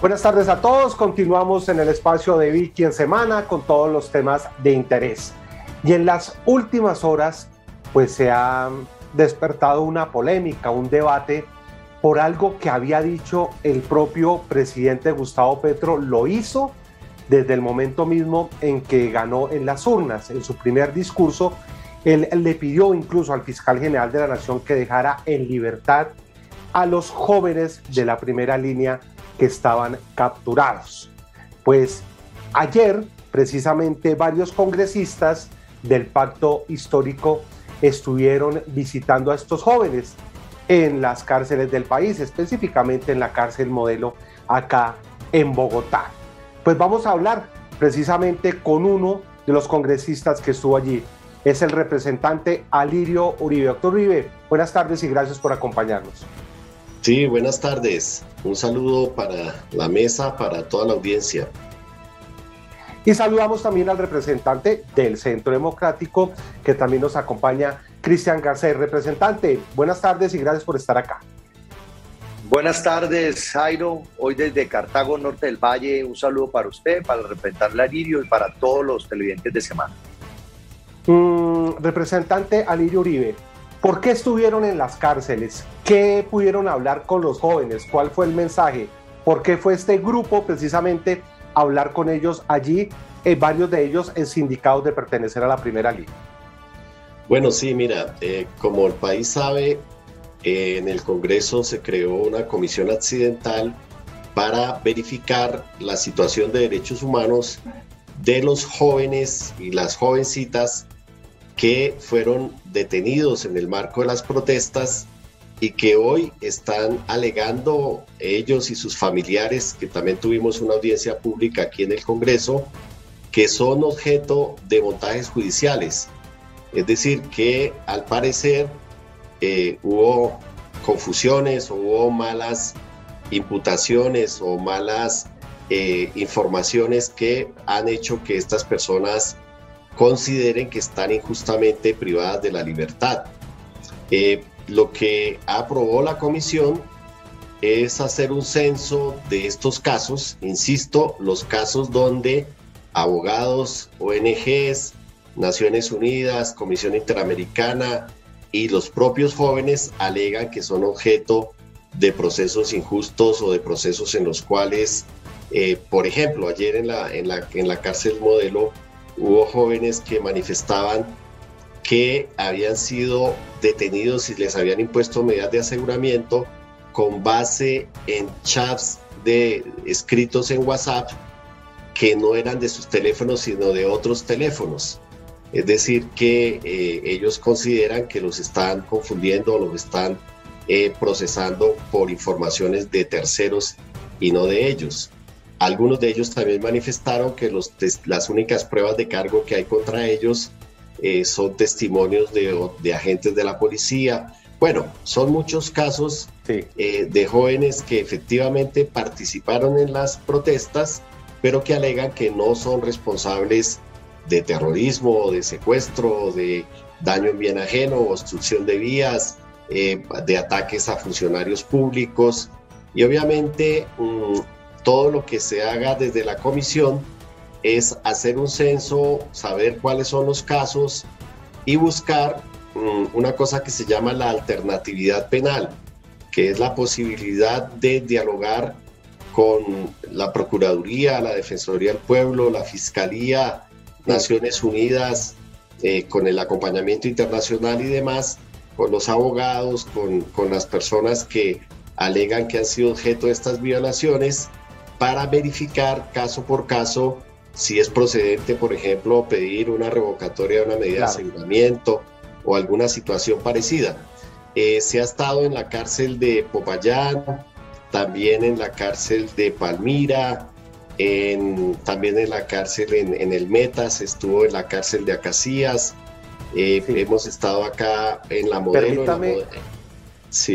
Buenas tardes a todos. Continuamos en el espacio de Vicky en semana con todos los temas de interés. Y en las últimas horas, pues se ha despertado una polémica, un debate por algo que había dicho el propio presidente Gustavo Petro. Lo hizo desde el momento mismo en que ganó en las urnas. En su primer discurso, él le pidió incluso al fiscal general de la Nación que dejara en libertad a los jóvenes de la primera línea que estaban capturados. Pues ayer, precisamente, varios congresistas del pacto histórico estuvieron visitando a estos jóvenes en las cárceles del país, específicamente en la cárcel modelo acá en Bogotá. Pues vamos a hablar precisamente con uno de los congresistas que estuvo allí. Es el representante Alirio Uribe. Doctor Uribe, buenas tardes y gracias por acompañarnos. Sí, buenas tardes. Un saludo para la mesa, para toda la audiencia. Y saludamos también al representante del Centro Democrático que también nos acompaña, Cristian Garcés. Representante, buenas tardes y gracias por estar acá. Buenas tardes, Jairo. Hoy desde Cartago, Norte del Valle, un saludo para usted, para el representante Alirio y para todos los televidentes de semana. Mm, representante Alirio Uribe, ¿Por qué estuvieron en las cárceles? ¿Qué pudieron hablar con los jóvenes? ¿Cuál fue el mensaje? ¿Por qué fue este grupo precisamente hablar con ellos allí, eh, varios de ellos en sindicados de pertenecer a la primera línea? Bueno, sí, mira, eh, como el país sabe, eh, en el Congreso se creó una comisión accidental para verificar la situación de derechos humanos de los jóvenes y las jovencitas que fueron detenidos en el marco de las protestas y que hoy están alegando ellos y sus familiares, que también tuvimos una audiencia pública aquí en el Congreso, que son objeto de montajes judiciales. Es decir, que al parecer eh, hubo confusiones o hubo malas imputaciones o malas eh, informaciones que han hecho que estas personas consideren que están injustamente privadas de la libertad. Eh, lo que aprobó la comisión es hacer un censo de estos casos, insisto, los casos donde abogados, ONGs, Naciones Unidas, Comisión Interamericana y los propios jóvenes alegan que son objeto de procesos injustos o de procesos en los cuales, eh, por ejemplo, ayer en la, en la, en la cárcel modelo hubo jóvenes que manifestaban que habían sido detenidos y les habían impuesto medidas de aseguramiento con base en chats de escritos en WhatsApp que no eran de sus teléfonos sino de otros teléfonos. Es decir, que eh, ellos consideran que los están confundiendo o los están eh, procesando por informaciones de terceros y no de ellos. Algunos de ellos también manifestaron que los, las únicas pruebas de cargo que hay contra ellos eh, son testimonios de, agentes de la policía. Bueno, son muchos casos eh, de jóvenes que efectivamente participaron en las protestas, pero que alegan que no son responsables de terrorismo, de secuestro, de daño en bien ajeno, obstrucción de vías, eh, de ataques a funcionarios públicos. Y obviamente mm, todo lo que se haga desde la comisión es hacer un censo, saber cuáles son los casos y buscar mm, una cosa que se llama la alternatividad penal, que es la posibilidad de dialogar con la Procuraduría, la Defensoría del Pueblo, la Fiscalía, Naciones Unidas, eh, con el acompañamiento internacional y demás, con los abogados, con, con las personas que alegan que han sido objeto de estas violaciones para verificar caso por caso si es procedente, por ejemplo, pedir una revocatoria de una medida de aseguramiento o alguna situación parecida. Eh, se ha estado en la cárcel de Popayán, también en la cárcel de Palmira, en, también en la cárcel en, el Metas, estuvo en la cárcel de Acacías, eh, hemos estado acá en la modelo. Permítame,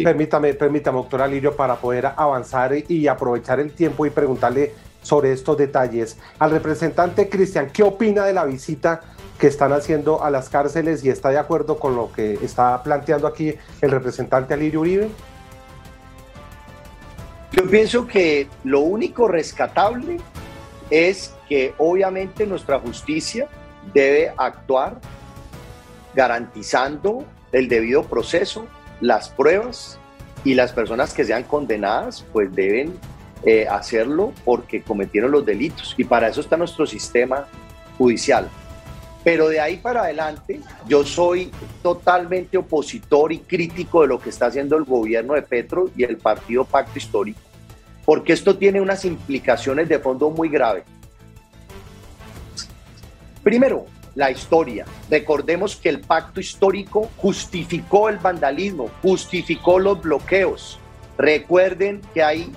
permítame, doctora Lirio, para poder avanzar y aprovechar el tiempo y preguntarle sobre estos detalles. Al representante Cristian, ¿qué opina de la visita que están haciendo a las cárceles y está de acuerdo con lo que está planteando aquí el representante Alirio Uribe? pienso que lo único rescatable es que obviamente nuestra justicia debe actuar garantizando el debido proceso, las pruebas y las personas que sean condenadas pues deben eh, hacerlo porque cometieron los delitos y para eso está nuestro sistema judicial. Pero de ahí para adelante yo soy totalmente opositor y crítico de lo que está haciendo el gobierno de Petro y el partido Pacto Histórico, porque esto tiene unas implicaciones de fondo muy graves. Primero, la historia. Recordemos que el pacto histórico justificó el vandalismo, justificó los bloqueos. Recuerden que hay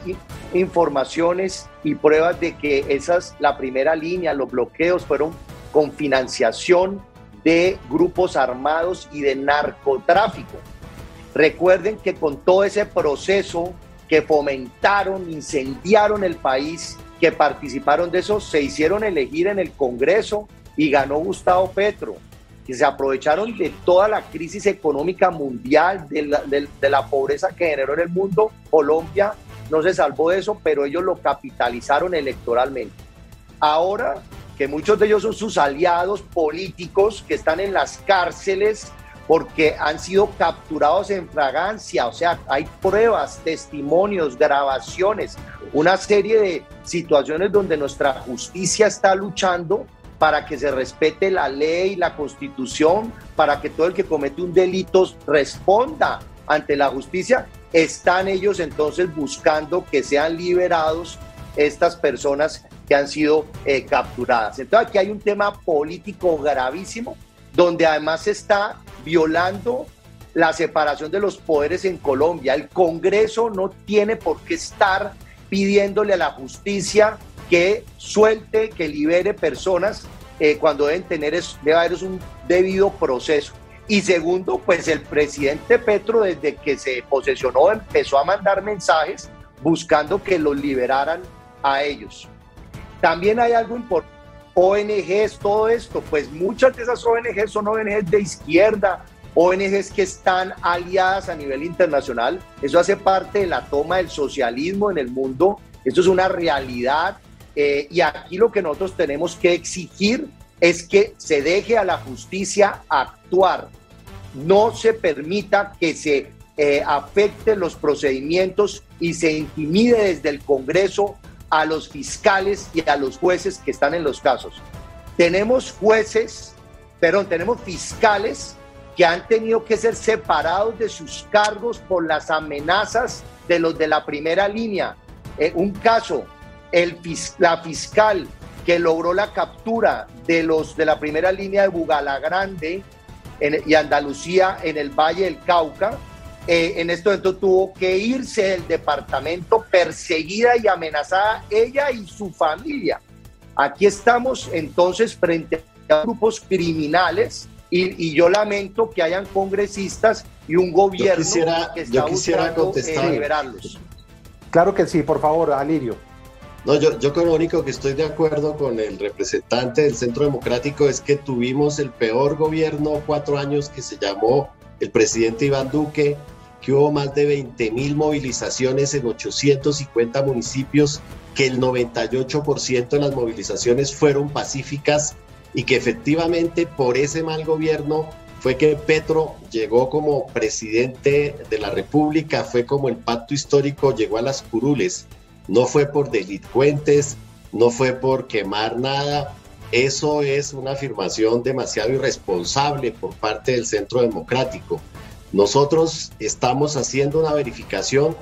informaciones y pruebas de que esas, la primera línea, los bloqueos fueron con financiación de grupos armados y de narcotráfico. Recuerden que con todo ese proceso que fomentaron, incendiaron el país, que participaron de eso, se hicieron elegir en el Congreso y ganó Gustavo Petro, que se aprovecharon de toda la crisis económica mundial, de la, de, la pobreza que generó en el mundo. Colombia no se salvó de eso, pero ellos lo capitalizaron electoralmente. Ahora que muchos de ellos son sus aliados políticos que están en las cárceles porque han sido capturados en fragancia, o sea, hay pruebas, testimonios, grabaciones, una serie de situaciones donde nuestra justicia está luchando para que se respete la ley, la constitución, para que todo el que comete un delito responda ante la justicia, están ellos entonces buscando que sean liberados estas personas que han sido eh, capturadas. Entonces aquí hay un tema político gravísimo, donde además se está violando la separación de los poderes en Colombia. El Congreso no tiene por qué estar pidiéndole a la justicia que suelte, que libere personas eh, cuando deben tener, debe haber un debido proceso. Y segundo, pues el presidente Petro desde que se posesionó empezó a mandar mensajes buscando que los liberaran a ellos. También hay algo importante, ONGs, todo esto, pues muchas de esas ONGs son ONGs de izquierda, ONGs que están aliadas a nivel internacional. Eso hace parte de la toma del socialismo en el mundo. Esto es una realidad eh, y aquí lo que nosotros tenemos que exigir es que se deje a la justicia actuar, no se permita que se eh, afecten los procedimientos y se intimide desde el Congreso a los fiscales y a los jueces que están en los casos. Tenemos jueces, perdón, tenemos fiscales que han tenido que ser separados de sus cargos por las amenazas de los de la primera línea. Eh, un caso, el, la fiscal que logró la captura de los de la primera línea de Bugalagrande en, y Andalucía en el Valle del Cauca, eh, en este momento tuvo que irse del departamento perseguida y amenazada ella y su familia. Aquí estamos entonces frente a grupos criminales y, yo lamento que hayan congresistas y un gobierno que está buscando eh, liberarlos. Claro que sí, por favor, Alirio. No, yo, yo con lo único que estoy de acuerdo con el representante del Centro Democrático es que tuvimos el peor gobierno cuatro años que se llamó el presidente Iván Duque, que hubo más de 20 mil movilizaciones en 850 municipios, que el 98% de las movilizaciones fueron pacíficas y que efectivamente por ese mal gobierno fue que Petro llegó como presidente de la República, fue como el pacto histórico llegó a las curules no fue por delincuentes, no fue por quemar nada. Eso es una afirmación demasiado irresponsable por parte del Centro Democrático. Nosotros estamos haciendo una verificación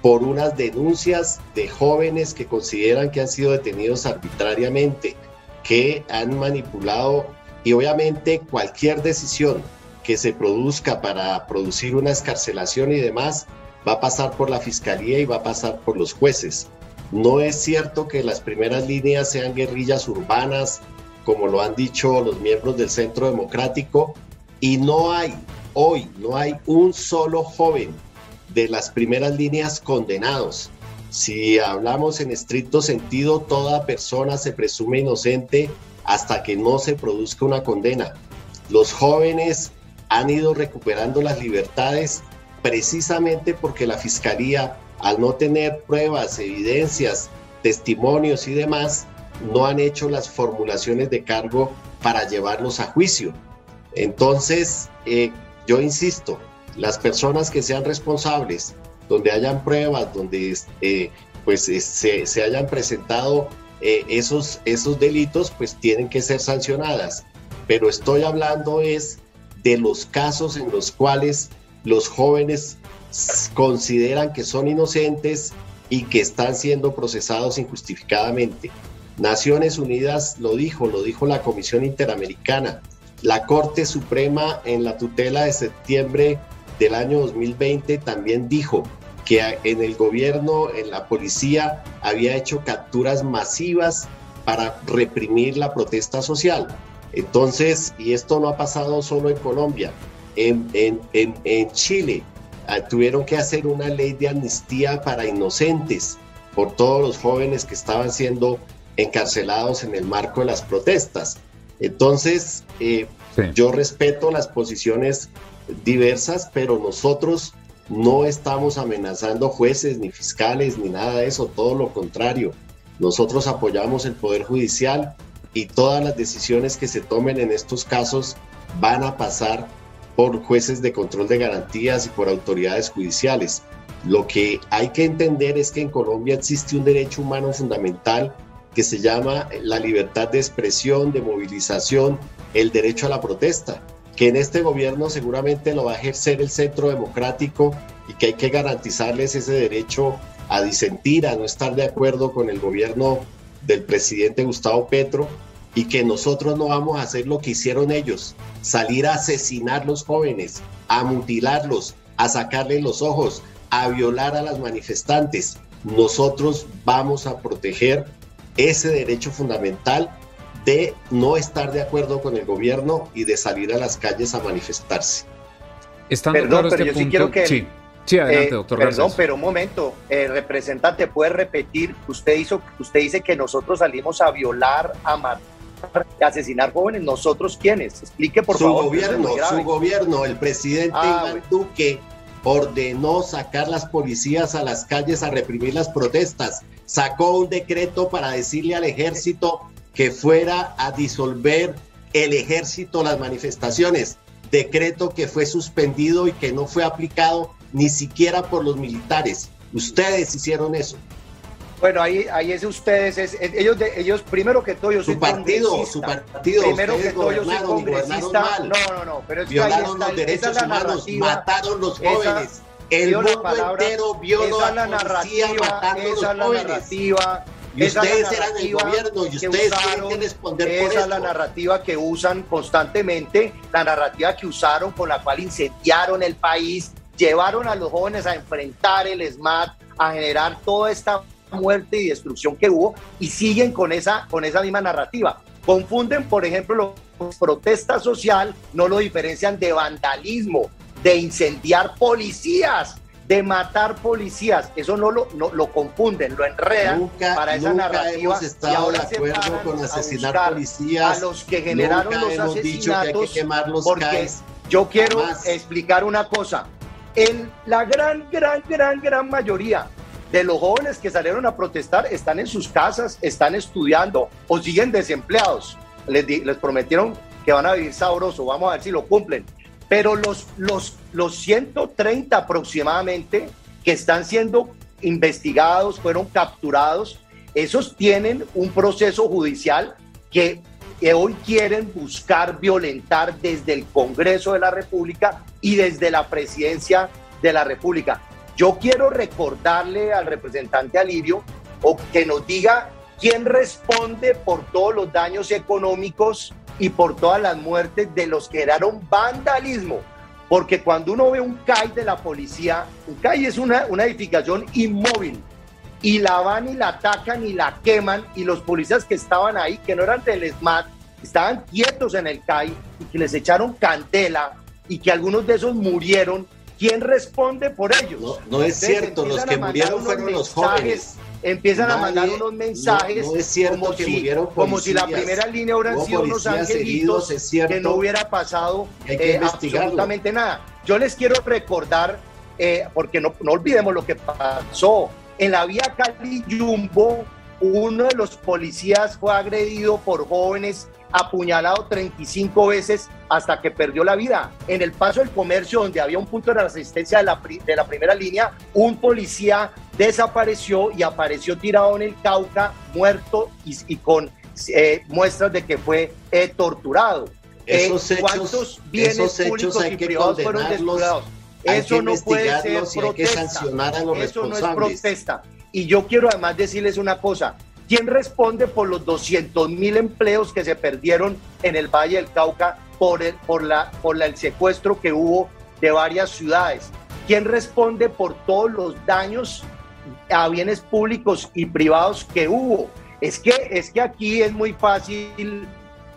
por unas denuncias de jóvenes que consideran que han sido detenidos arbitrariamente, que han manipulado y obviamente cualquier decisión que se produzca para producir una escarcelación y demás va a pasar por la fiscalía y va a pasar por los jueces. No es cierto que las primeras líneas sean guerrillas urbanas, como lo han dicho los miembros del Centro Democrático, y no hay, hoy, no hay un solo joven de las primeras líneas condenados. Si hablamos en estricto sentido, toda persona se presume inocente hasta que no se produzca una condena. Los jóvenes han ido recuperando las libertades precisamente porque la Fiscalía al no tener pruebas, evidencias, testimonios y demás, no han hecho las formulaciones de cargo para llevarlos a juicio. Entonces, eh, yo insisto, las personas que sean responsables, donde hayan pruebas, donde eh, pues eh, se, hayan presentado esos, esos delitos, pues tienen que ser sancionadas. Pero estoy hablando es de los casos en los cuales los jóvenes consideran que son inocentes y que están siendo procesados injustificadamente. Naciones Unidas lo dijo, lo dijo la Comisión Interamericana. La Corte Suprema en la tutela de septiembre del año 2020 también dijo que en el gobierno, en la policía, había hecho capturas masivas para reprimir la protesta social. Entonces, y esto no ha pasado solo en Colombia, en, en Chile Ah, tuvieron que hacer una ley de amnistía para inocentes por todos los jóvenes que estaban siendo encarcelados en el marco de las protestas. Entonces, eh, yo respeto las posiciones diversas, pero nosotros no estamos amenazando jueces ni fiscales ni nada de eso, todo lo contrario. Nosotros apoyamos el Poder Judicial y todas las decisiones que se tomen en estos casos van a pasar por jueces de control de garantías y por autoridades judiciales. Lo que hay que entender es que en Colombia existe un derecho humano fundamental que se llama la libertad de expresión, de movilización, el derecho a la protesta, que en este gobierno seguramente lo va a ejercer el centro democrático y que hay que garantizarles ese derecho a disentir, a no estar de acuerdo con el gobierno del presidente Gustavo Petro y que nosotros no vamos a hacer lo que hicieron ellos, salir a asesinar los jóvenes, a mutilarlos, a sacarles los ojos, a violar a las manifestantes. Nosotros vamos a proteger ese derecho fundamental de no estar de acuerdo con el gobierno y de salir a las calles a manifestarse. Estando Perdón, pero este yo sí quiero que... Sí. Sí, adelante, eh, doctor. perdón, pero un momento, eh, representante, ¿puede repetir? Usted, hizo, usted dice que nosotros salimos a violar, a matar asesinar jóvenes, nosotros quiénes? Explique por su favor. Gobierno, su gobierno, el presidente ah, Iván Duque ordenó sacar las policías a las calles a reprimir las protestas, sacó un decreto para decirle al ejército que fuera a disolver el ejército las manifestaciones, decreto que fue suspendido y que no fue aplicado ni siquiera por los militares. Ustedes hicieron eso. Bueno, ahí, ahí es ustedes, es, ellos, de, ellos primero que todo, yo soy su partido, su partido, primero que todo, yo soy congresista. No, no, no, pero es violaron los derechos humanos, mataron los jóvenes. el mundo entero vio la narrativa, matando esa los jóvenes. Narrativa, y ustedes eran el gobierno y ustedes tienen que responder esa por Esa es la narrativa que usan constantemente, la narrativa que usaron con la cual incendiaron el país, llevaron a los jóvenes a enfrentar el SMAT, a generar toda esta muerte y destrucción que hubo y siguen con esa, con esa misma narrativa. Confunden, por ejemplo, la protesta social, no lo diferencian de vandalismo, de incendiar policías, de matar policías. Eso no lo, no, lo confunden, lo enredan para esa narrativa. Hemos estado y ahora de acuerdo con asesinar policías. A los que generaron los asesinatos. Dicho que hay que quemar los porque yo quiero explicar una cosa. En la gran, gran, gran, gran mayoría de los jóvenes que salieron a protestar están en sus casas, están estudiando o siguen desempleados. Les, prometieron que van a vivir sabroso, vamos a ver si lo cumplen. Pero los, los, los 130 aproximadamente que están siendo investigados, fueron capturados, esos tienen un proceso judicial que, que hoy quieren buscar violentar desde el Congreso de la República y desde la Presidencia de la República. Yo quiero recordarle al representante Alirio o que nos diga quién responde por todos los daños económicos y por todas las muertes de los que generaron vandalismo. Porque cuando uno ve un CAI de la policía, un CAI es una, una edificación inmóvil y la van y la atacan y la queman y los policías que estaban ahí, que no eran del SMAT, estaban quietos en el CAI y que les echaron candela y que algunos de esos murieron ¿Quién responde por ellos? No, es cierto, los que murieron fueron los jóvenes. Empiezan a mandar unos mensajes no, es cierto como, que si, murieron como si la primera línea hubieran sido unos angelitos que no hubiera pasado eh, absolutamente nada. Yo les quiero recordar eh, porque no, no olvidemos lo que pasó. En la vía Cali-Yumbo, uno de los policías fue agredido por jóvenes apuñalado 35 veces hasta que perdió la vida. En el paso del comercio, donde había un punto de resistencia de la, de la primera línea, un policía desapareció y apareció tirado en el Cauca, muerto y, con eh, muestras de que fue eh, torturado. Esos eh, ¿Cuántos bienes públicos y privados fueron descuidados? Eso no puede ser protesta. Eso no es protesta. Y yo quiero además decirles una cosa, ¿Quién responde por los 200 mil empleos que se perdieron en el Valle del Cauca por el, por, la, por el secuestro que hubo de varias ciudades? ¿Quién responde por todos los daños a bienes públicos y privados que hubo? Es que, es que aquí es muy fácil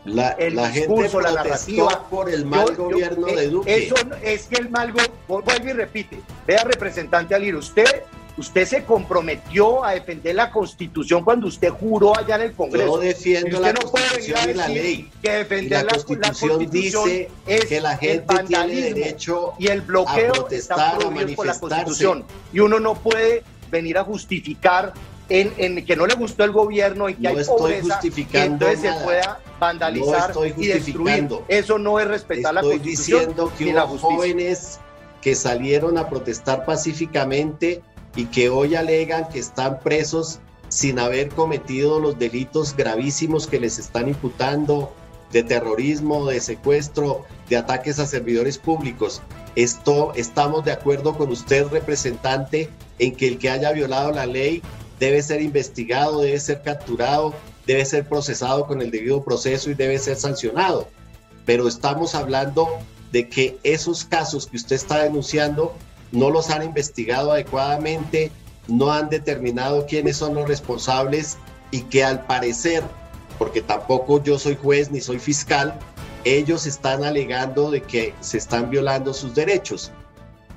la, el discurso, la narrativa. por el mal gobierno de Duque. Eso es que el mal gobierno, vuelve y repite. Vea, representante Alir, usted Usted se comprometió a defender la Constitución cuando usted juró allá en el Congreso. Yo defiendo la Constitución y la ley. Que defender la, Constitución, dice es que la gente tiene derecho y el bloqueo a protestar, está prohibido por la Constitución. Y uno no puede venir a justificar en, que no le gustó el gobierno y que hay pobreza, y entonces se pueda vandalizar y destruir. Eso no es respetar la Constitución. Estoy diciendo que hubo jóvenes que salieron a protestar pacíficamente y que hoy alegan que están presos sin haber cometido los delitos gravísimos que les están imputando de terrorismo, de secuestro, de ataques a servidores públicos. Esto estamos de acuerdo con usted, representante, en que el que haya violado la ley debe ser investigado, debe ser capturado, debe ser procesado con el debido proceso y debe ser sancionado. Pero estamos hablando de que esos casos que usted está denunciando no los han investigado adecuadamente, no han determinado quiénes son los responsables y que al parecer, porque tampoco yo soy juez ni soy fiscal, ellos están alegando de que se están violando sus derechos.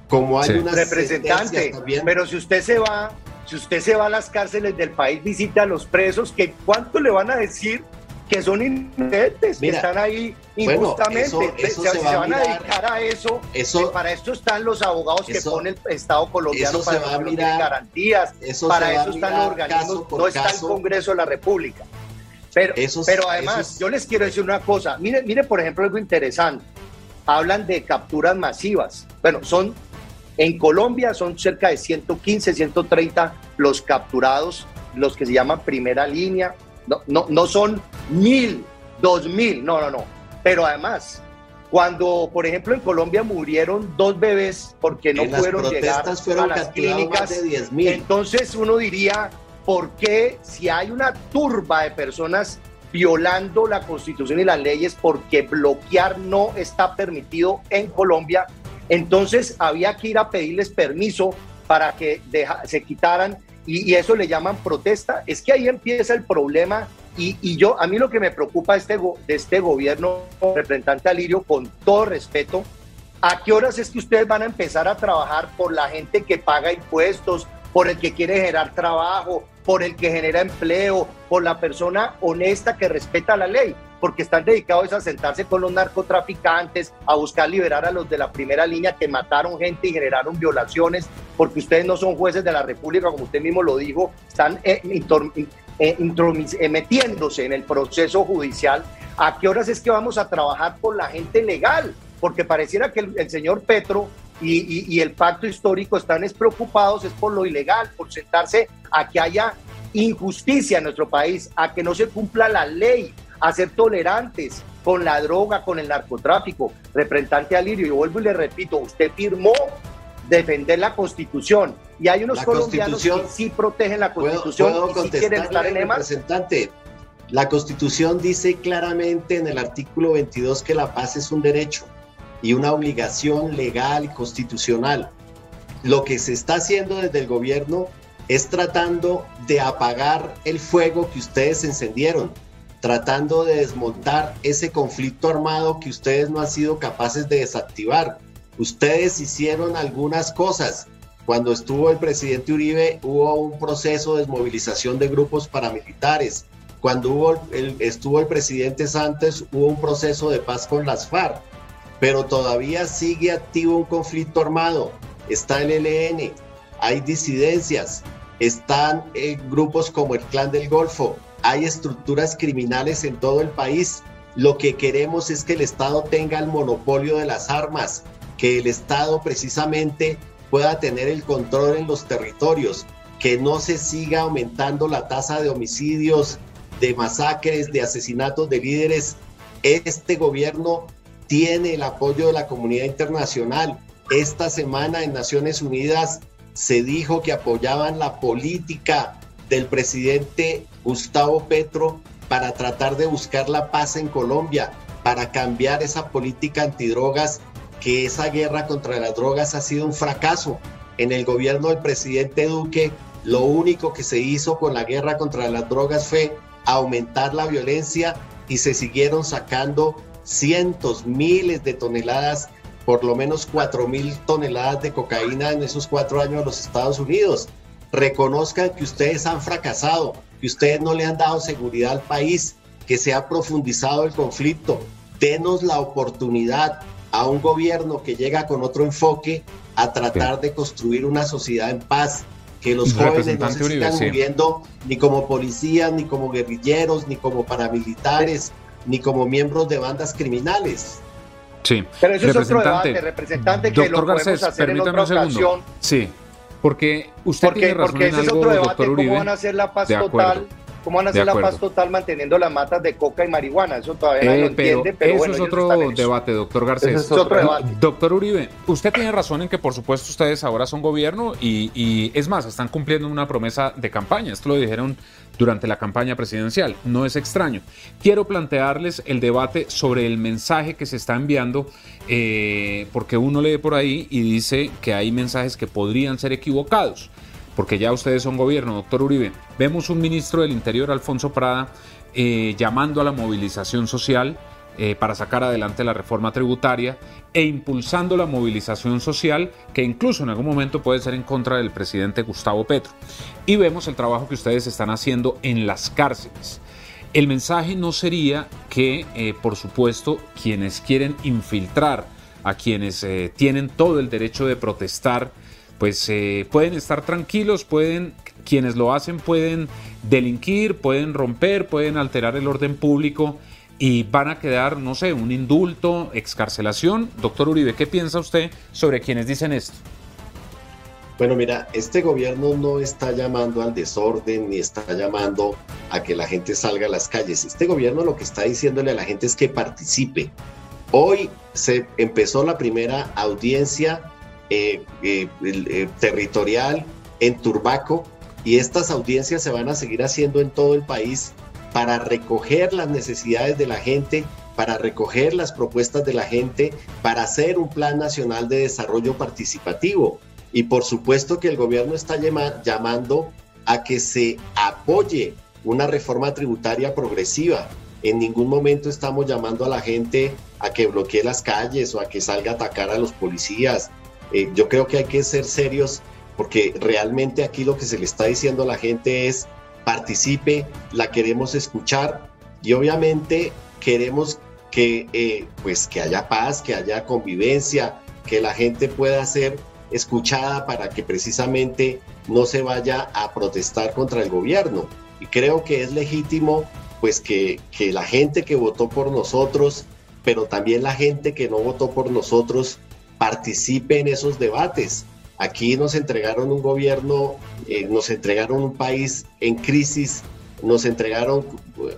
Como hay una representante, pero si usted se va, si usted se va a las cárceles del país, visita a los presos, que cuánto le van a decir que son inocentes, que están ahí injustamente. se, van a, dedicar a eso, para esto están los abogados que pone el Estado colombiano para va garantías, para eso están los organismos, no está el Congreso de la República. Pero, pero además, yo les quiero decir una cosa, mire, mire por ejemplo algo interesante, hablan de capturas masivas, bueno, son, en Colombia son cerca de 115, 130 los capturados, los que se llaman primera línea, no, no, no son mil, dos mil, no, no, no. Pero además, cuando, por ejemplo, en Colombia murieron dos bebés porque no fueron llegar a las clínicas, de entonces uno diría, ¿por qué si hay una turba de personas violando la constitución y las leyes porque bloquear no está permitido en Colombia? Entonces había que ir a pedirles permiso para que se quitaran y, eso le llaman protesta, es que ahí empieza el problema y, yo, a mí lo que me preocupa este, de este gobierno, representante Alirio, con todo respeto, ¿a qué horas es que ustedes van a empezar a trabajar por la gente que paga impuestos, por el que quiere generar trabajo, por el que genera empleo, por la persona honesta que respeta la ley? porque están dedicados a sentarse con los narcotraficantes, a buscar liberar a los de la primera línea que mataron gente y generaron violaciones, porque ustedes no son jueces de la República, como usted mismo lo dijo, están eh, eh, metiéndose en el proceso judicial. ¿A qué horas es que vamos a trabajar por la gente legal? Porque pareciera que el, señor Petro y, el pacto histórico están preocupados es por lo ilegal, por sentarse a que haya injusticia en nuestro país, a que no se cumpla la ley, a ser tolerantes con la droga, con el narcotráfico. Representante Alirio, yo vuelvo y le repito, usted firmó defender la Constitución y hay unos colombianos que sí protegen la Constitución y sí quieren estar en EMA. Representante, la Constitución dice claramente en el artículo 22 que la paz es un derecho y una obligación legal y constitucional. Lo que se está haciendo desde el gobierno es tratando de apagar el fuego que ustedes encendieron tratando de desmontar ese conflicto armado que ustedes no han sido capaces de desactivar. Ustedes hicieron algunas cosas. Cuando estuvo el presidente Uribe hubo un proceso de desmovilización de grupos paramilitares. Cuando hubo estuvo el presidente Santos hubo un proceso de paz con las FARC. Pero todavía sigue activo un conflicto armado está el ELN, hay disidencias, están eh, grupos como el Clan del Golfo, hay estructuras criminales en todo el país. Lo que queremos es que el Estado tenga el monopolio de las armas, que el Estado precisamente pueda tener el control en los territorios, que no se siga aumentando la tasa de homicidios, de masacres, de asesinatos de líderes. Este gobierno tiene el apoyo de la comunidad internacional. Esta semana en Naciones Unidas se dijo que apoyaban la política del presidente Gustavo Petro para tratar de buscar la paz en Colombia, para cambiar esa política antidrogas, que esa guerra contra las drogas ha sido un fracaso. En el gobierno del presidente Duque, lo único que se hizo con la guerra contra las drogas fue aumentar la violencia y se siguieron sacando cientos, miles de toneladas por lo menos 4 mil toneladas de cocaína en esos cuatro años en los Estados Unidos. Reconozcan que ustedes han fracasado, que ustedes no le han dado seguridad al país, que se ha profundizado el conflicto. Denos la oportunidad a un gobierno que llega con otro enfoque a tratar de construir una sociedad en paz, que los jóvenes no se sigan muriendo ni como policías, ni como guerrilleros, ni como paramilitares, ni como miembros de bandas criminales. Sí. Pero eso es otro debate, representante, que lo podemos hacer en otra ocasión. Sí, porque usted tiene razón porque ese es otro debate, cómo van a hacer la paz total ¿Cómo van a hacer la paz total manteniendo las matas de coca y marihuana? Eso todavía no lo eh, entiende, pero eso es otro debate, doctor Garcés. es otro debate. Doctor Uribe, usted tiene razón en que por supuesto ustedes ahora son gobierno y, y es más, están cumpliendo una promesa de campaña. Esto lo dijeron durante la campaña presidencial. No es extraño. Quiero plantearles el debate sobre el mensaje que se está enviando, eh, porque uno lee por ahí y dice que hay mensajes que podrían ser equivocados porque ya ustedes son gobierno, doctor Uribe. Vemos un ministro del Interior, Alfonso Prada, eh, llamando a la movilización social eh, para sacar adelante la reforma tributaria e impulsando la movilización social que incluso en algún momento puede ser en contra del presidente Gustavo Petro. Y vemos el trabajo que ustedes están haciendo en las cárceles. El mensaje no sería que, eh, por supuesto, quienes quieren infiltrar a quienes tienen todo el derecho de protestar, pues eh, pueden estar tranquilos, pueden, quienes lo hacen pueden delinquir, pueden romper, pueden alterar el orden público y van a quedar, no sé, un indulto, excarcelación. Doctor Uribe, ¿qué piensa usted sobre quienes dicen esto? Bueno, mira, este gobierno no está llamando al desorden ni está llamando a que la gente salga a las calles. Este gobierno lo que está diciéndole a la gente es que participe. Hoy se empezó la primera audiencia eh, eh, eh, territorial en Turbaco y estas audiencias se van a seguir haciendo en todo el país para recoger las necesidades de la gente, para recoger las propuestas de la gente, para hacer un plan nacional de desarrollo participativo. Y por supuesto que el gobierno está llamando a que se apoye una reforma tributaria progresiva. En ningún momento estamos llamando a la gente a que bloquee las calles o a que salga a atacar a los policías eh, yo creo que hay que ser serios porque realmente aquí lo que se le está diciendo a la gente es participe, la queremos escuchar y obviamente queremos que, eh, pues que haya paz, que haya convivencia, que la gente pueda ser escuchada para que precisamente no se vaya a protestar contra el gobierno. Y creo que es legítimo pues que, que la gente que votó por nosotros, pero también la gente que no votó por nosotros, participe en esos debates. Aquí nos entregaron un gobierno, eh, nos entregaron un país en crisis, nos entregaron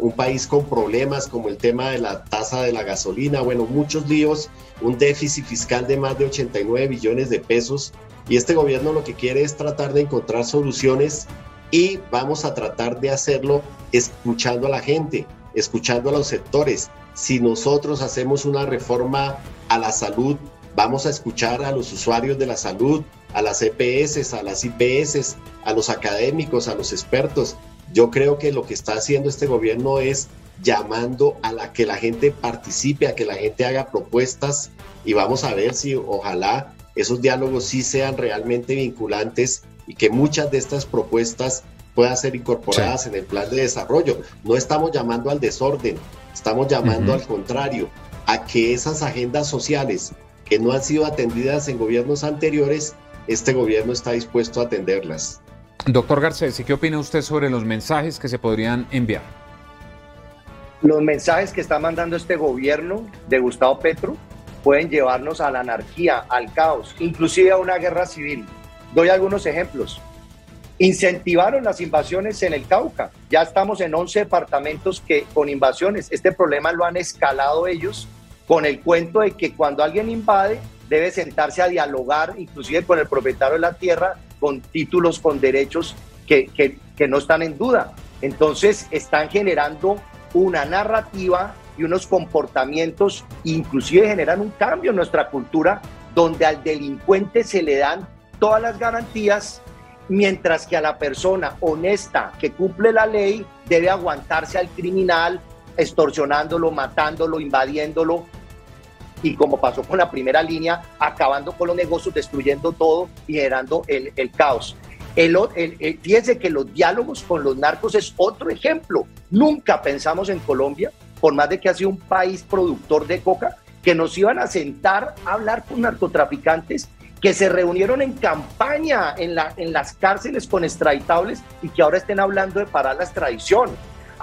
un país con problemas como el tema de la tasa de la gasolina, bueno, muchos líos, un déficit fiscal de más de 89 billones de pesos y este gobierno lo que quiere es tratar de encontrar soluciones y vamos a tratar de hacerlo escuchando a la gente, escuchando a los sectores. Si nosotros hacemos una reforma a la salud Vamos a escuchar a los usuarios de la salud, a las EPS, a las IPS, a los académicos, a los expertos. Yo creo que lo que está haciendo este gobierno es llamando a la que la gente participe, a que la gente haga propuestas y vamos a ver si ojalá esos diálogos sí sean realmente vinculantes y que muchas de estas propuestas puedan ser incorporadas en el plan de desarrollo. No estamos llamando al desorden, estamos llamando al contrario, a que esas agendas sociales que no han sido atendidas en gobiernos anteriores este gobierno está dispuesto a atenderlas. Doctor Garcés, ¿y qué opina usted sobre los mensajes que se podrían enviar? Los mensajes que está mandando este gobierno de Gustavo Petro pueden llevarnos a la anarquía, al caos, inclusive a una guerra civil. Doy algunos ejemplos. Incentivaron las invasiones en el Cauca. Ya estamos en 11 departamentos que, con invasiones. Este problema lo han escalado ellos con el cuento de que cuando alguien invade debe sentarse a dialogar, inclusive con el propietario de la tierra, con títulos, con derechos que, que, no están en duda. Entonces están generando una narrativa y unos comportamientos, inclusive generan un cambio en nuestra cultura, donde al delincuente se le dan todas las garantías, mientras que a la persona honesta que cumple la ley debe aguantarse al criminal, extorsionándolo, matándolo, invadiéndolo, y como pasó con la primera línea, acabando con los negocios, destruyendo todo y generando el, el caos. El, el, fíjense que los diálogos con los narcos es otro ejemplo. Nunca pensamos en Colombia, por más de que ha sido un país productor de coca, que nos iban a sentar a hablar con narcotraficantes que se reunieron en campaña en, la, en las cárceles con extraditables y que ahora estén hablando de parar la extradición.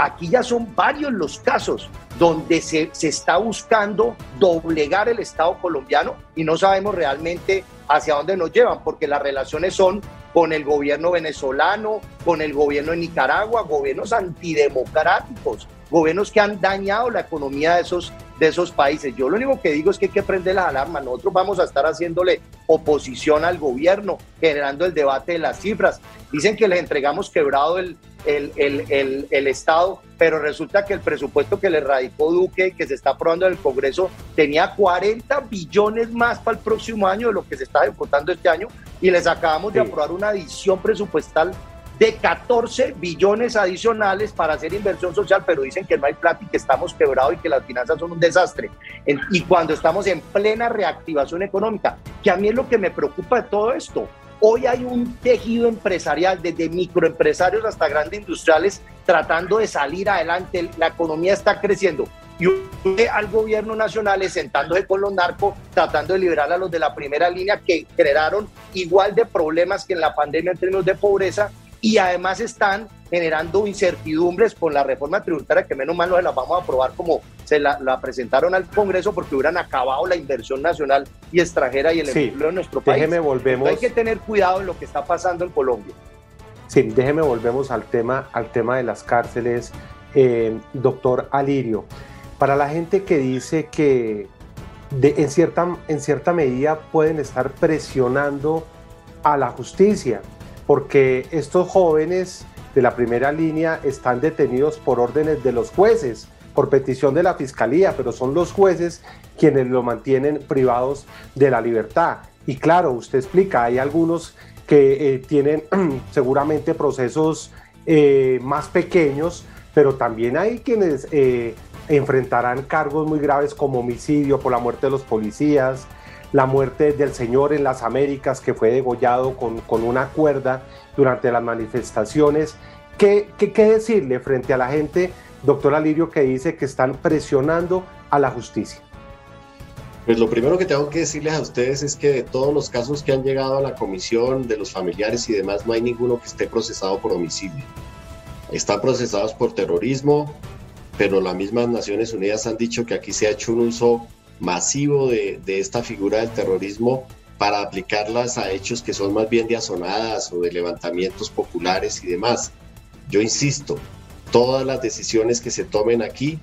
Aquí ya son varios los casos donde se, se, está buscando doblegar el Estado colombiano y no sabemos realmente hacia dónde nos llevan, porque las relaciones son con el gobierno venezolano, con el gobierno de Nicaragua, gobiernos antidemocráticos, gobiernos que han dañado la economía de esos, de esos países. Yo lo único que digo es que hay que prender las alarmas. Nosotros vamos a estar haciéndole oposición al gobierno, generando el debate de las cifras. Dicen que les entregamos quebrado el, el, el, el, Estado, pero resulta que el presupuesto que le radicó Duque, que se está aprobando en el Congreso, tenía 40 billones más para el próximo año de lo que se está ejecutando este año, y les acabamos de aprobar una adición presupuestal de 14 billones adicionales para hacer inversión social, pero dicen que no hay plata y que estamos quebrados y que las finanzas son un desastre. Y cuando estamos en plena reactivación económica, que a mí es lo que me preocupa de todo esto, Hoy hay un tejido empresarial, desde microempresarios hasta grandes industriales, tratando de salir adelante. La economía está creciendo. Y al gobierno nacional sentándose con los narcos, tratando de liberar a los de la primera línea que crearon igual de problemas que en la pandemia en términos de pobreza y además están generando incertidumbres con la reforma tributaria que menos mal no se la vamos a aprobar como se la, presentaron al Congreso porque hubieran acabado la inversión nacional y extranjera y el empleo en nuestro país. Déjeme volvemos. hay que tener cuidado en lo que está pasando en Colombia. Sí, déjeme volvemos al tema, al tema de las cárceles, eh, doctor Alirio. Para la gente que dice que de, en, cierta, en cierta medida pueden estar presionando a la justicia, porque estos jóvenes de la primera línea están detenidos por órdenes de los jueces, por petición de la fiscalía, pero son los jueces quienes lo mantienen privados de la libertad. Y claro, usted explica, hay algunos que eh, tienen seguramente procesos eh, más pequeños, pero también hay quienes eh, enfrentarán cargos muy graves como homicidio por la muerte de los policías, la muerte del señor en las Américas que fue degollado con, con una cuerda durante las manifestaciones. ¿Qué, ¿Qué, qué, decirle frente a la gente, doctor Alirio, que dice que están presionando a la justicia? Pues lo primero que tengo que decirles a ustedes es que de todos los casos que han llegado a la comisión, de los familiares y demás, no hay ninguno que esté procesado por homicidio. Están procesados por terrorismo, pero las mismas Naciones Unidas han dicho que aquí se ha hecho un uso masivo de, esta figura del terrorismo para aplicarlas a hechos que son más bien de azonadas o de levantamientos populares y demás. Yo insisto, todas las decisiones que se tomen aquí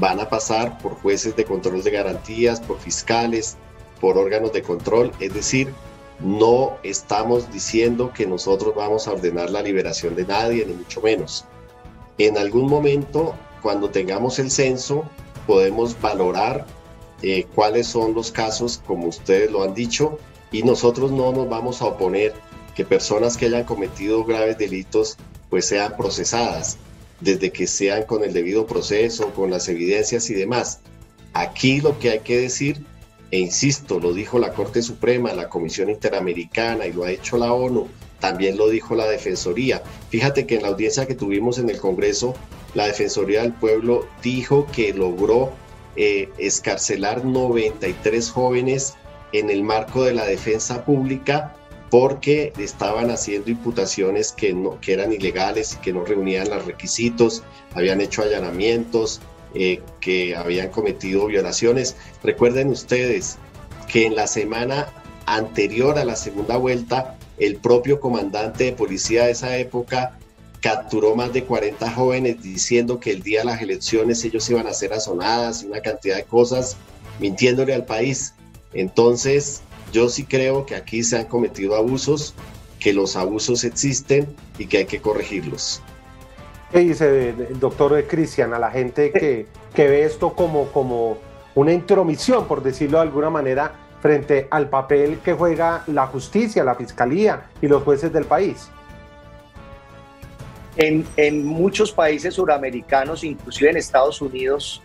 van a pasar por jueces de control de garantías, por fiscales, por órganos de control, es decir, no estamos diciendo que nosotros vamos a ordenar la liberación de nadie, ni mucho menos. En algún momento, cuando tengamos el censo, podemos valorar eh, cuáles son los casos, como ustedes lo han dicho, y nosotros no nos vamos a oponer que personas que hayan cometido graves delitos pues sean procesadas, desde que sean con el debido proceso, con las evidencias y demás. Aquí lo que hay que decir, e insisto, lo dijo la Corte Suprema, la Comisión Interamericana y lo ha hecho la ONU, también lo dijo la Defensoría. Fíjate que en la audiencia que tuvimos en el Congreso, la Defensoría del Pueblo dijo que logró eh, escarcelar 93 jóvenes en el marco de la defensa pública porque estaban haciendo imputaciones que, no, que eran ilegales y que no reunían los requisitos, habían hecho allanamientos, eh, que habían cometido violaciones. Recuerden ustedes que en la semana anterior a la segunda vuelta, el propio comandante de policía de esa época capturó más de 40 jóvenes diciendo que el día de las elecciones ellos iban a ser azonadas y una cantidad de cosas, mintiéndole al país. Entonces, yo sí creo que aquí se han cometido abusos, que los abusos existen y que hay que corregirlos. ¿Qué dice el doctor Cristian a la gente que, que ve esto como, como una intromisión, por decirlo de alguna manera, frente al papel que juega la justicia, la fiscalía y los jueces del país? En, muchos países suramericanos, inclusive en Estados Unidos,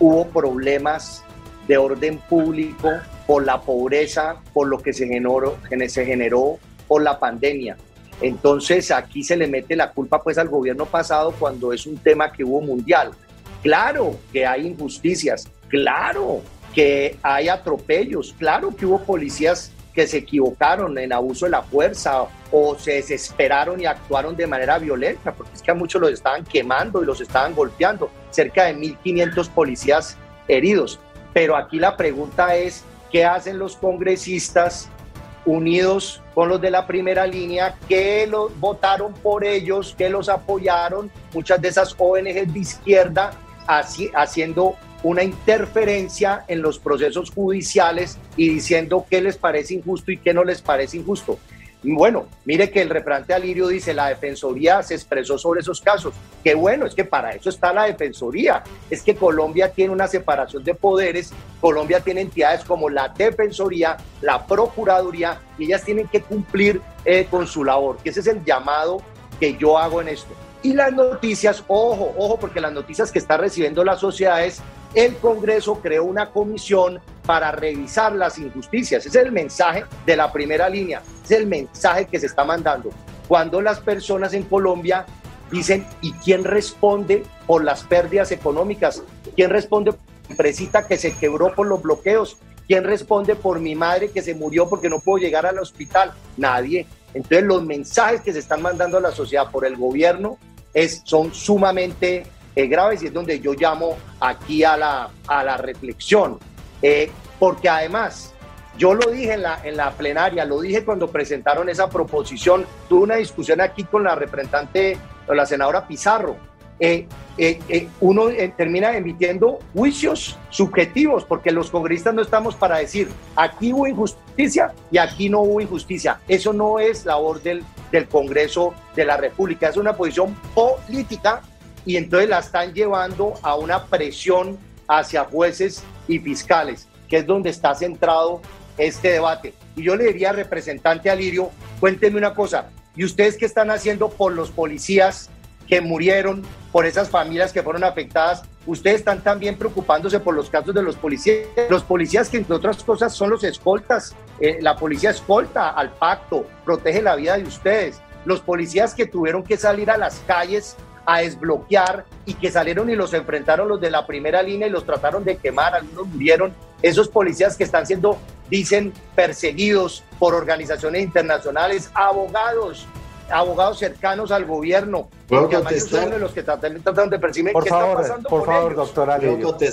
hubo problemas de orden público por la pobreza, por lo que se generó, se generó por la pandemia. Entonces aquí se le mete la culpa pues al gobierno pasado cuando es un tema que hubo mundial. Claro que hay injusticias, claro que hay atropellos, claro que hubo policías que se equivocaron en abuso de la fuerza o se desesperaron y actuaron de manera violenta, porque es que a muchos los estaban quemando y los estaban golpeando, cerca de 1.500 policías heridos. Pero aquí la pregunta es, ¿qué hacen los congresistas unidos con los de la primera línea que los votaron por ellos, que los apoyaron, muchas de esas ONGs de izquierda así, haciendo una interferencia en los procesos judiciales y diciendo qué les parece injusto y qué no les parece injusto. Bueno, mire que el referente Alirio dice, la Defensoría se expresó sobre esos casos. Qué bueno, es que para eso está la Defensoría. Es que Colombia tiene una separación de poderes, Colombia tiene entidades como la Defensoría, la Procuraduría, y ellas tienen que cumplir eh, con su labor, que ese es el llamado que yo hago en esto. Y las noticias, ojo, ojo, porque las noticias que está recibiendo la sociedad es el Congreso creó una comisión para revisar las injusticias. Ese es el mensaje de la primera línea, es el mensaje que se está mandando. Cuando las personas en Colombia dicen, ¿y quién responde por las pérdidas económicas? ¿Quién responde por la empresita que se quebró por los bloqueos? ¿Quién responde por mi madre que se murió porque no puedo llegar al hospital? Nadie. Entonces los mensajes que se están mandando a la sociedad por el gobierno es, son sumamente eh, graves y es donde yo llamo aquí a la, a la reflexión. Eh, porque además, yo lo dije en la, en la plenaria, lo dije cuando presentaron esa proposición, tuve una discusión aquí con la representante, la senadora Pizarro. Eh, uno termina emitiendo juicios subjetivos, porque los congresistas no estamos para decir aquí hubo injusticia y aquí no hubo injusticia. Eso no es labor del, del Congreso de la República, es una posición política y entonces la están llevando a una presión hacia jueces y fiscales, que es donde está centrado este debate. Y yo le diría, representante Alirio, cuénteme una cosa, ¿y ustedes qué están haciendo por los policías que murieron, por esas familias que fueron afectadas? Ustedes están también preocupándose por los casos de los policías, los policías que entre otras cosas son los escoltas, eh, la policía escolta al pacto, protege la vida de ustedes, los policías que tuvieron que salir a las calles a desbloquear y que salieron y los enfrentaron los de la primera línea y los trataron de quemar, algunos murieron. Esos policías que están siendo, dicen, perseguidos por organizaciones internacionales, abogados, abogados cercanos al gobierno. ¿Puedo contestar? de los que tratan, de percibir por qué favor, está pasando por favor, doctora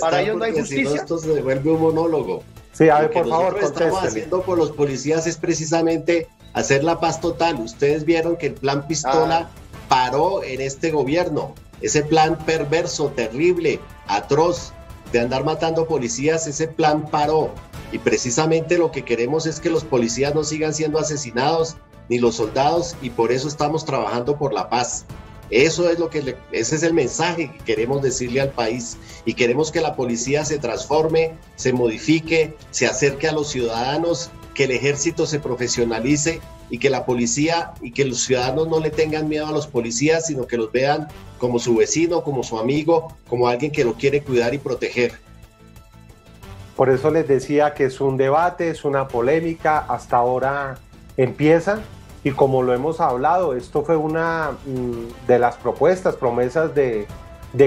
Para ellos no hay justicia. Si no, esto se devuelve un monólogo. Sí, a ver, Lo que por favor, nosotros estamos haciendo por los policías es precisamente hacer la paz total. Ustedes vieron que el plan pistola ah paró en este gobierno. Ese plan perverso, terrible, atroz de andar matando policías, ese plan paró. Y precisamente lo que queremos es que los policías no sigan siendo asesinados, ni los soldados, y por eso estamos trabajando por la paz. Eso es lo que ese es el mensaje que queremos decirle al país. Y queremos que la policía se transforme, se modifique, se acerque a los ciudadanos, que el ejército se profesionalice y que la policía y que los ciudadanos no le tengan miedo a los policías, sino que los vean como su vecino, como su amigo, como alguien que lo quiere cuidar y proteger. Por eso les decía que es un debate, es una polémica, hasta ahora empieza y como lo hemos hablado, esto fue una mm, de las propuestas, promesas de,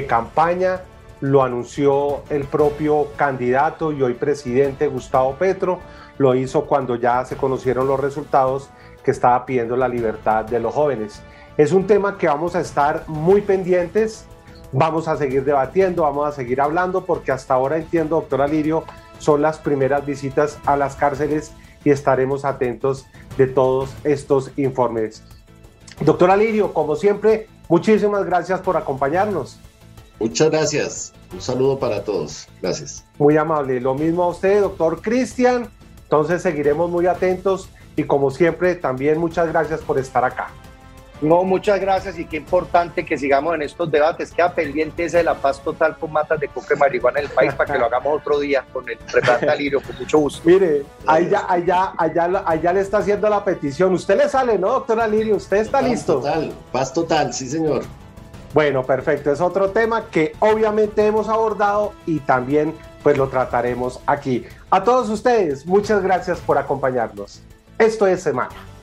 campaña, lo anunció el propio candidato y hoy presidente Gustavo Petro, lo hizo cuando ya se conocieron los resultados que estaba pidiendo la libertad de los jóvenes. Es un tema que vamos a estar muy pendientes, vamos a seguir debatiendo, vamos a seguir hablando, porque hasta ahora entiendo, doctor Alirio, son las primeras visitas a las cárceles y estaremos atentos de todos estos informes. Doctor Alirio, como siempre, muchísimas gracias por acompañarnos. Muchas gracias. Un saludo para todos. Gracias. Muy amable. Lo mismo a usted, doctor Cristian. Entonces seguiremos muy atentos y como siempre, también muchas gracias por estar acá. No, muchas gracias y qué importante que sigamos en estos debates. Queda pendiente ese de la paz total con matas de coca y marihuana en el país para que lo hagamos otro día con el representante Alirio, con mucho gusto. Mire, allá, allá, allá, allá le está haciendo la petición. Usted le sale, ¿no, doctor Alirio? ¿Usted está paz listo? Total, paz total, sí, señor. Bueno, perfecto. Es otro tema que obviamente hemos abordado y también pues lo trataremos aquí. A todos ustedes, muchas gracias por acompañarnos. Esto es Semana.